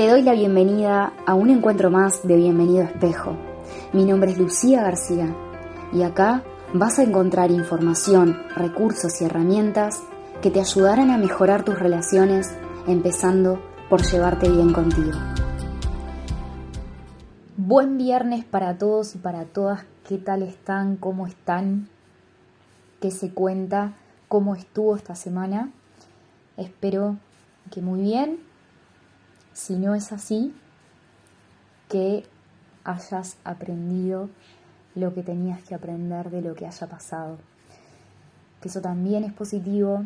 Te doy la bienvenida a un encuentro más de Bienvenido Espejo. Mi nombre es Lucía García y acá vas a encontrar información, recursos y herramientas que te ayudarán a mejorar tus relaciones, empezando por llevarte bien contigo. Buen viernes para todos y para todas. ¿Qué tal están? ¿Cómo están? ¿Qué se cuenta? ¿Cómo estuvo esta semana? Espero que muy bien. Si no es así, que hayas aprendido lo que tenías que aprender de lo que haya pasado. Que eso también es positivo,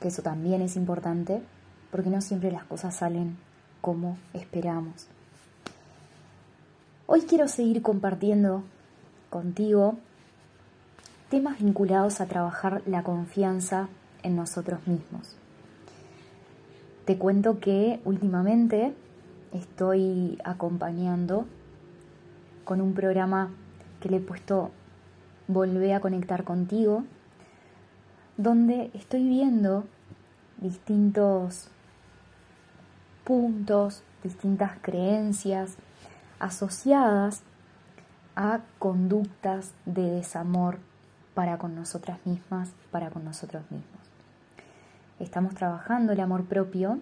que eso también es importante, porque no siempre las cosas salen como esperamos. Hoy quiero seguir compartiendo contigo temas vinculados a trabajar la confianza en nosotros mismos. Te cuento que últimamente estoy acompañando con un programa que le he puesto Volvé a conectar contigo, donde estoy viendo distintos puntos, distintas creencias, asociadas a conductas de desamor para con nosotras mismas, para con nosotros mismos. Estamos trabajando el amor propio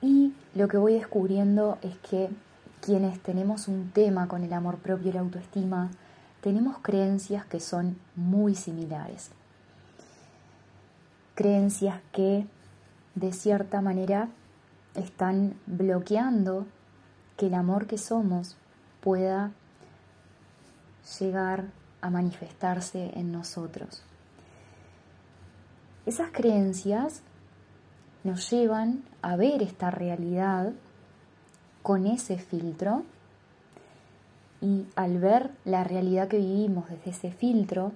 y lo que voy descubriendo es que quienes tenemos un tema con el amor propio y la autoestima, tenemos creencias que son muy similares. Creencias que de cierta manera están bloqueando que el amor que somos pueda llegar a manifestarse en nosotros. Esas creencias nos llevan a ver esta realidad con ese filtro y al ver la realidad que vivimos desde ese filtro,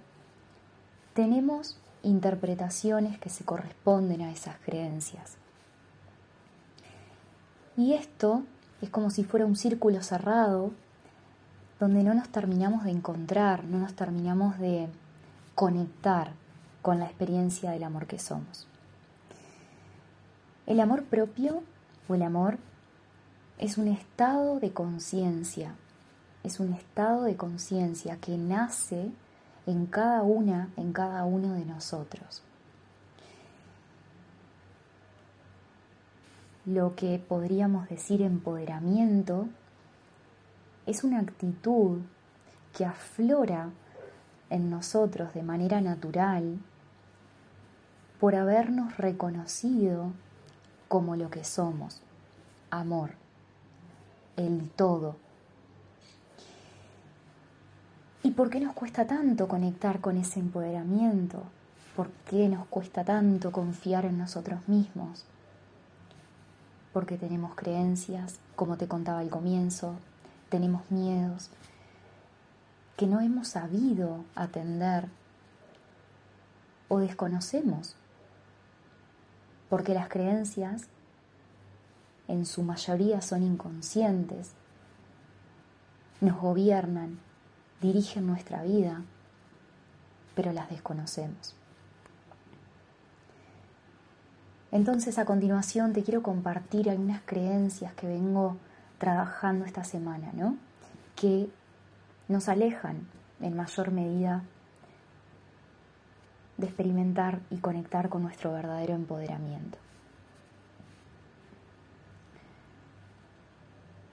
tenemos interpretaciones que se corresponden a esas creencias. Y esto es como si fuera un círculo cerrado donde no nos terminamos de encontrar, no nos terminamos de conectar con la experiencia del amor que somos. El amor propio o el amor es un estado de conciencia, es un estado de conciencia que nace en cada una, en cada uno de nosotros. lo que podríamos decir empoderamiento, es una actitud que aflora en nosotros de manera natural por habernos reconocido como lo que somos, amor, el todo. ¿Y por qué nos cuesta tanto conectar con ese empoderamiento? ¿Por qué nos cuesta tanto confiar en nosotros mismos? porque tenemos creencias, como te contaba al comienzo, tenemos miedos que no hemos sabido atender o desconocemos, porque las creencias en su mayoría son inconscientes, nos gobiernan, dirigen nuestra vida, pero las desconocemos. Entonces a continuación te quiero compartir algunas creencias que vengo trabajando esta semana, ¿no? Que nos alejan en mayor medida de experimentar y conectar con nuestro verdadero empoderamiento.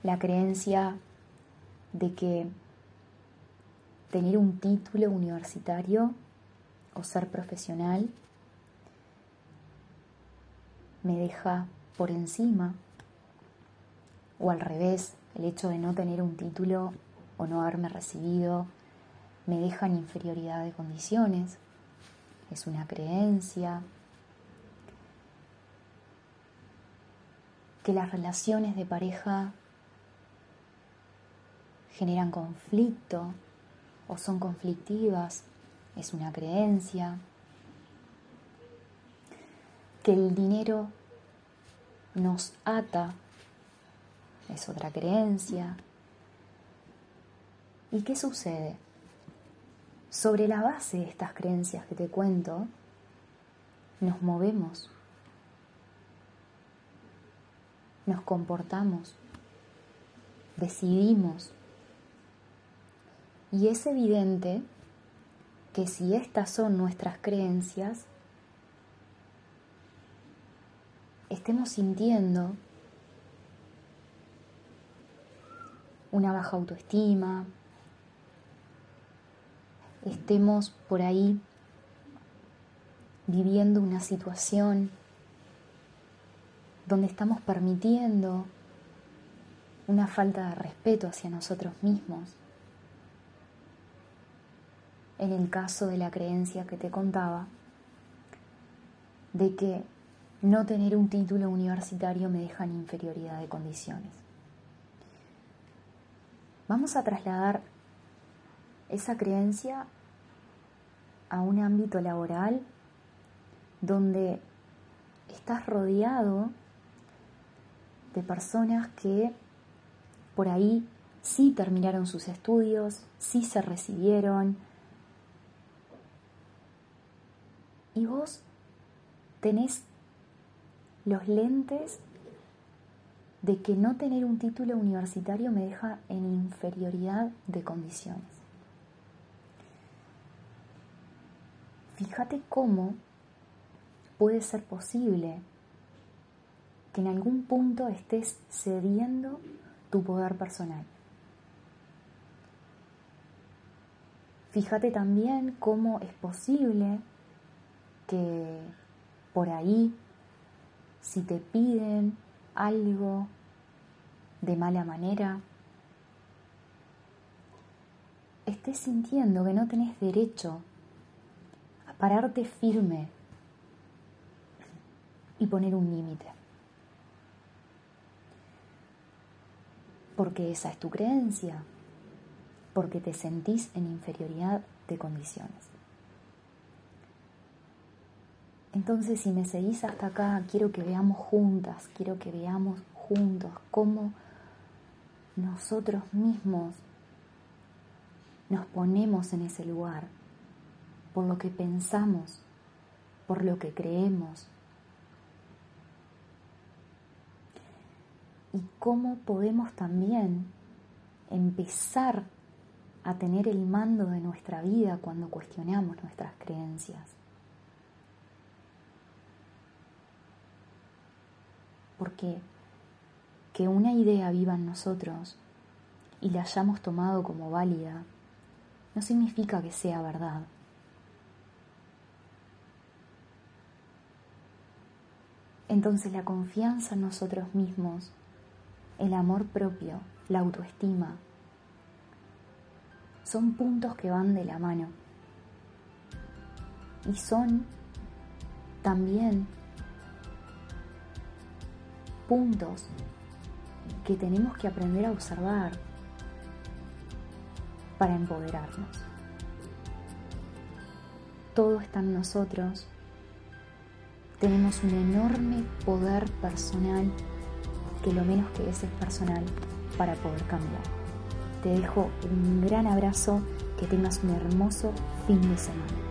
La creencia de que tener un título universitario o ser profesional me deja por encima o al revés, el hecho de no tener un título o no haberme recibido me deja en inferioridad de condiciones, es una creencia, que las relaciones de pareja generan conflicto o son conflictivas, es una creencia que el dinero nos ata, es otra creencia. ¿Y qué sucede? Sobre la base de estas creencias que te cuento, nos movemos. nos comportamos, decidimos. Y es evidente que si estas son nuestras creencias, estemos sintiendo una baja autoestima, estemos por ahí viviendo una situación donde estamos permitiendo una falta de respeto hacia nosotros mismos. En el caso de la creencia que te contaba, de que no tener un título universitario me deja en inferioridad de condiciones. Vamos a trasladar esa creencia a un ámbito laboral donde estás rodeado de personas que por ahí sí terminaron sus estudios, sí se recibieron. Y vos tenés los lentes de que no tener un título universitario me deja en inferioridad de condiciones. Fíjate cómo puede ser posible que en algún punto estés cediendo tu poder personal. Fíjate también cómo es posible que por ahí, si te piden algo de mala manera, estés sintiendo que no tenés derecho pararte firme y poner un límite. Porque esa es tu creencia, porque te sentís en inferioridad de condiciones. Entonces, si me seguís hasta acá, quiero que veamos juntas, quiero que veamos juntos cómo nosotros mismos nos ponemos en ese lugar por lo que pensamos, por lo que creemos, y cómo podemos también empezar a tener el mando de nuestra vida cuando cuestionamos nuestras creencias. Porque que una idea viva en nosotros y la hayamos tomado como válida no significa que sea verdad. Entonces la confianza en nosotros mismos el amor propio, la autoestima. Son puntos que van de la mano. Y son también puntos que tenemos que aprender a observar para empoderarnos. Todo está en nosotros. Tenemos un enorme poder personal que lo menos que es es personal para poder cambiar. Te dejo un gran abrazo, que tengas un hermoso fin de semana.